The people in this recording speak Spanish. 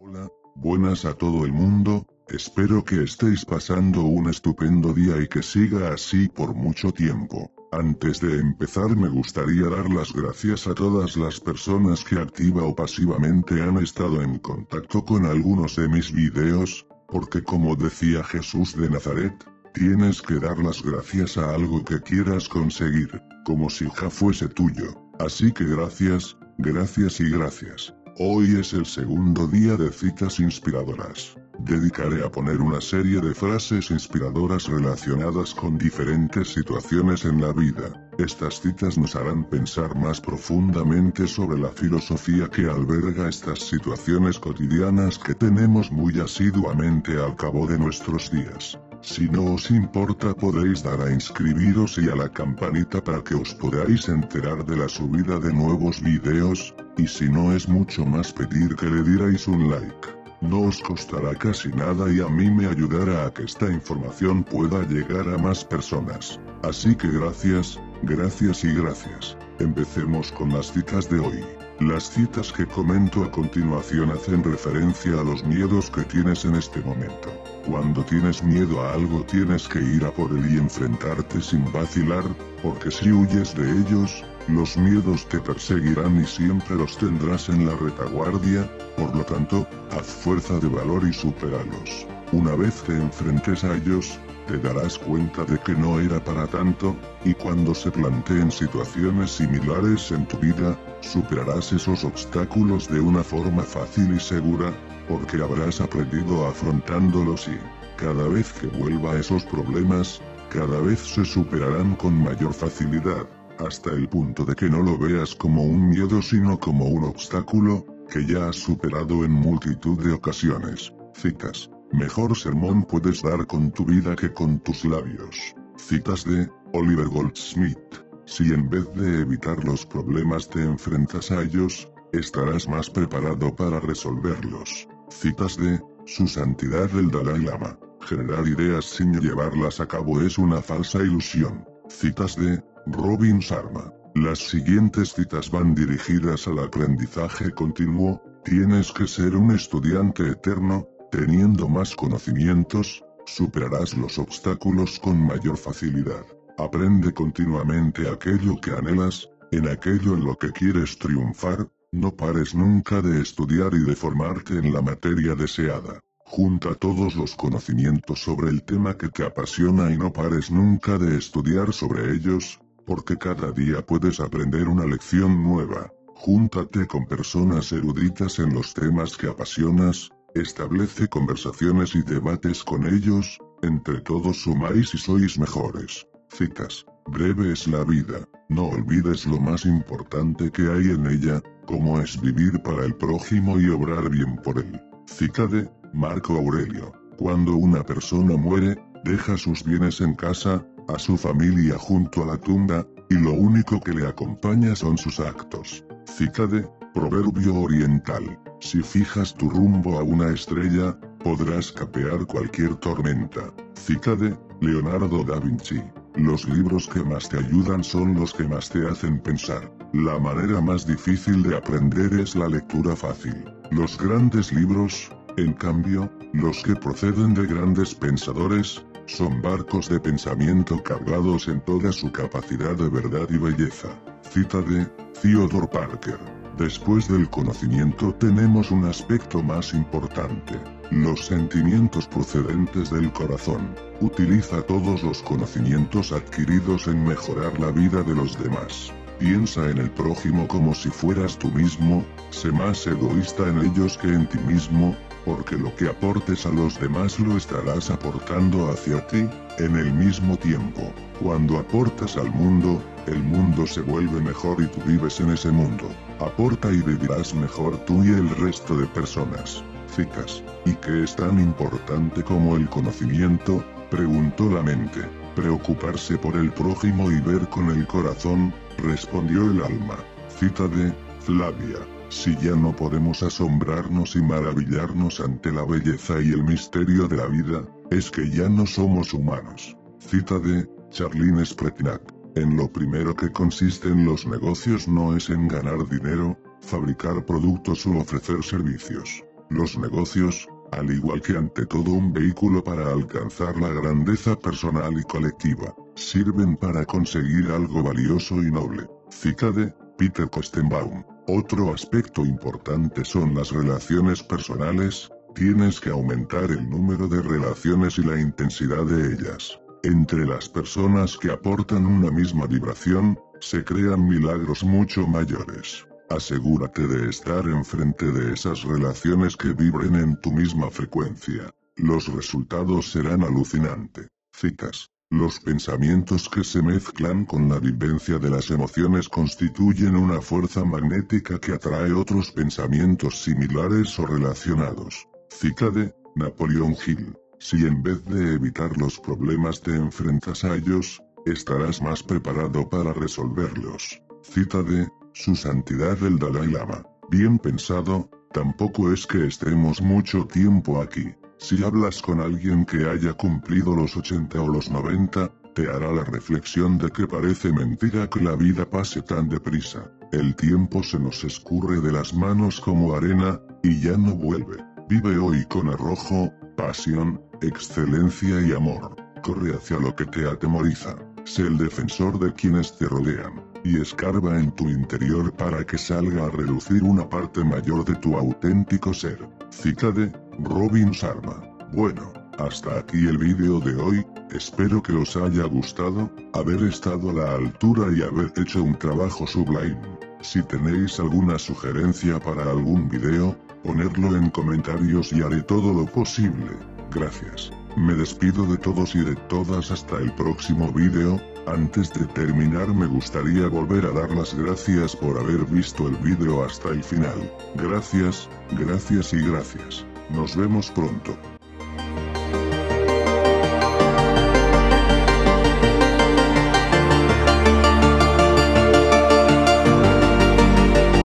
Hola, buenas a todo el mundo, espero que estéis pasando un estupendo día y que siga así por mucho tiempo. Antes de empezar me gustaría dar las gracias a todas las personas que activa o pasivamente han estado en contacto con algunos de mis videos, porque como decía Jesús de Nazaret, tienes que dar las gracias a algo que quieras conseguir, como si ya fuese tuyo. Así que gracias, gracias y gracias. Hoy es el segundo día de citas inspiradoras. Dedicaré a poner una serie de frases inspiradoras relacionadas con diferentes situaciones en la vida. Estas citas nos harán pensar más profundamente sobre la filosofía que alberga estas situaciones cotidianas que tenemos muy asiduamente al cabo de nuestros días. Si no os importa podéis dar a inscribiros y a la campanita para que os podáis enterar de la subida de nuevos videos, y si no es mucho más pedir que le dierais un like. No os costará casi nada y a mí me ayudará a que esta información pueda llegar a más personas. Así que gracias, gracias y gracias. Empecemos con las citas de hoy. Las citas que comento a continuación hacen referencia a los miedos que tienes en este momento. Cuando tienes miedo a algo tienes que ir a por él y enfrentarte sin vacilar, porque si huyes de ellos, los miedos te perseguirán y siempre los tendrás en la retaguardia, por lo tanto, haz fuerza de valor y supéralos. Una vez te enfrentes a ellos, te darás cuenta de que no era para tanto, y cuando se planteen situaciones similares en tu vida, superarás esos obstáculos de una forma fácil y segura, porque habrás aprendido afrontándolos y, cada vez que vuelva a esos problemas, cada vez se superarán con mayor facilidad hasta el punto de que no lo veas como un miedo sino como un obstáculo, que ya has superado en multitud de ocasiones. Citas. Mejor sermón puedes dar con tu vida que con tus labios. Citas de Oliver Goldsmith. Si en vez de evitar los problemas te enfrentas a ellos, estarás más preparado para resolverlos. Citas de Su Santidad el Dalai Lama. Generar ideas sin llevarlas a cabo es una falsa ilusión. Citas de Robin Sharma. Las siguientes citas van dirigidas al aprendizaje continuo, tienes que ser un estudiante eterno, teniendo más conocimientos, superarás los obstáculos con mayor facilidad. Aprende continuamente aquello que anhelas, en aquello en lo que quieres triunfar, no pares nunca de estudiar y de formarte en la materia deseada. Junta todos los conocimientos sobre el tema que te apasiona y no pares nunca de estudiar sobre ellos, porque cada día puedes aprender una lección nueva. Júntate con personas eruditas en los temas que apasionas, establece conversaciones y debates con ellos, entre todos sumáis y sois mejores. Citas. Breve es la vida, no olvides lo más importante que hay en ella, como es vivir para el prójimo y obrar bien por él. Cita de Marco Aurelio. Cuando una persona muere, deja sus bienes en casa, a su familia junto a la tumba, y lo único que le acompaña son sus actos. Cita de Proverbio Oriental. Si fijas tu rumbo a una estrella, podrás capear cualquier tormenta. Cita de Leonardo da Vinci. Los libros que más te ayudan son los que más te hacen pensar. La manera más difícil de aprender es la lectura fácil. Los grandes libros, en cambio, los que proceden de grandes pensadores, son barcos de pensamiento cargados en toda su capacidad de verdad y belleza. Cita de Theodore Parker. Después del conocimiento tenemos un aspecto más importante. Los sentimientos procedentes del corazón. Utiliza todos los conocimientos adquiridos en mejorar la vida de los demás. Piensa en el prójimo como si fueras tú mismo, sé más egoísta en ellos que en ti mismo, porque lo que aportes a los demás lo estarás aportando hacia ti, en el mismo tiempo. Cuando aportas al mundo, el mundo se vuelve mejor y tú vives en ese mundo. Aporta y vivirás mejor tú y el resto de personas. Citas. ¿Y qué es tan importante como el conocimiento? Preguntó la mente. Preocuparse por el prójimo y ver con el corazón, respondió el alma. Cita de Flavia. Si ya no podemos asombrarnos y maravillarnos ante la belleza y el misterio de la vida, es que ya no somos humanos. Cita de Charlene Spretnak. En lo primero que consisten los negocios no es en ganar dinero, fabricar productos o ofrecer servicios. Los negocios, al igual que ante todo un vehículo para alcanzar la grandeza personal y colectiva, sirven para conseguir algo valioso y noble. Cita de Peter Kostenbaum. Otro aspecto importante son las relaciones personales, tienes que aumentar el número de relaciones y la intensidad de ellas. Entre las personas que aportan una misma vibración, se crean milagros mucho mayores. Asegúrate de estar enfrente de esas relaciones que vibren en tu misma frecuencia. Los resultados serán alucinantes. Citas. Los pensamientos que se mezclan con la vivencia de las emociones constituyen una fuerza magnética que atrae otros pensamientos similares o relacionados. Cita de Napoleón Hill. Si en vez de evitar los problemas te enfrentas a ellos, estarás más preparado para resolverlos. Cita de Su Santidad el Dalai Lama. Bien pensado, tampoco es que estemos mucho tiempo aquí. Si hablas con alguien que haya cumplido los 80 o los 90, te hará la reflexión de que parece mentira que la vida pase tan deprisa. El tiempo se nos escurre de las manos como arena, y ya no vuelve. Vive hoy con arrojo, pasión, excelencia y amor. Corre hacia lo que te atemoriza. Sé el defensor de quienes te rodean, y escarba en tu interior para que salga a relucir una parte mayor de tu auténtico ser. Cita de Robin Sharma. Bueno, hasta aquí el vídeo de hoy, espero que os haya gustado, haber estado a la altura y haber hecho un trabajo sublime. Si tenéis alguna sugerencia para algún video, ponedlo en comentarios y haré todo lo posible. Gracias. Me despido de todos y de todas hasta el próximo vídeo, antes de terminar me gustaría volver a dar las gracias por haber visto el vídeo hasta el final. Gracias, gracias y gracias. Nos vemos pronto.